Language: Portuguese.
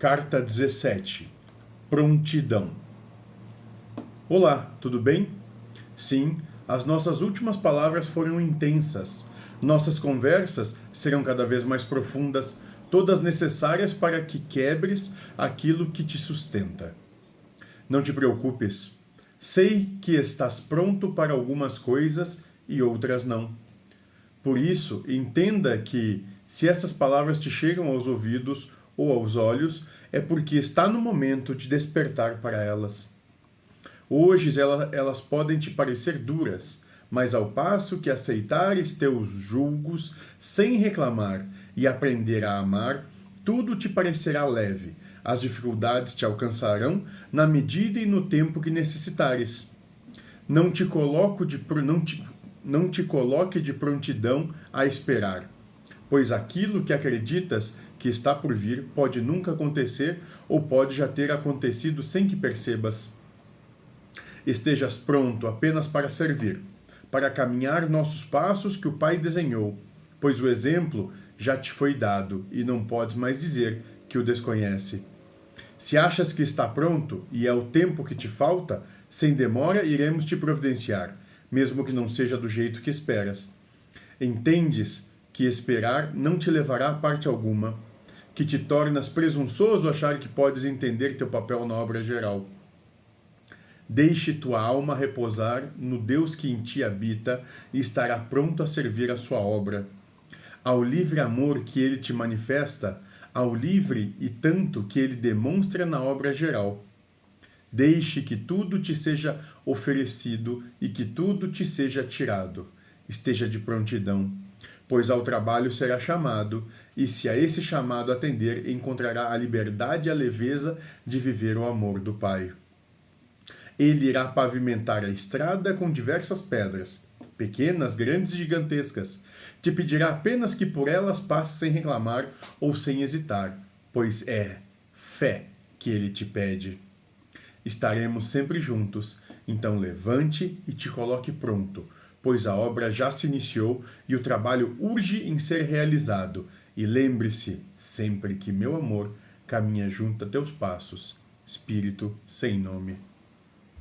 Carta 17 Prontidão Olá, tudo bem? Sim, as nossas últimas palavras foram intensas. Nossas conversas serão cada vez mais profundas, todas necessárias para que quebres aquilo que te sustenta. Não te preocupes. Sei que estás pronto para algumas coisas e outras não. Por isso, entenda que, se essas palavras te chegam aos ouvidos, ou aos olhos, é porque está no momento de despertar para elas. Hoje elas podem te parecer duras, mas ao passo que aceitares teus julgos sem reclamar e aprender a amar, tudo te parecerá leve. As dificuldades te alcançarão na medida e no tempo que necessitares. Não te coloco de não te, não te coloque de prontidão a esperar, pois aquilo que acreditas que está por vir pode nunca acontecer ou pode já ter acontecido sem que percebas. Estejas pronto apenas para servir, para caminhar nossos passos que o Pai desenhou, pois o exemplo já te foi dado e não podes mais dizer que o desconhece. Se achas que está pronto e é o tempo que te falta, sem demora iremos te providenciar, mesmo que não seja do jeito que esperas. Entendes que esperar não te levará a parte alguma que te tornas presunçoso achar que podes entender teu papel na obra geral. Deixe tua alma repousar no Deus que em ti habita e estará pronto a servir a sua obra. Ao livre amor que ele te manifesta, ao livre e tanto que ele demonstra na obra geral. Deixe que tudo te seja oferecido e que tudo te seja tirado. Esteja de prontidão pois ao trabalho será chamado, e se a esse chamado atender, encontrará a liberdade e a leveza de viver o amor do Pai. Ele irá pavimentar a estrada com diversas pedras, pequenas, grandes e gigantescas. Te pedirá apenas que por elas passe sem reclamar ou sem hesitar, pois é fé que ele te pede. Estaremos sempre juntos, então levante e te coloque pronto pois a obra já se iniciou e o trabalho urge em ser realizado. E lembre-se sempre que meu amor caminha junto a teus passos, Espírito sem nome.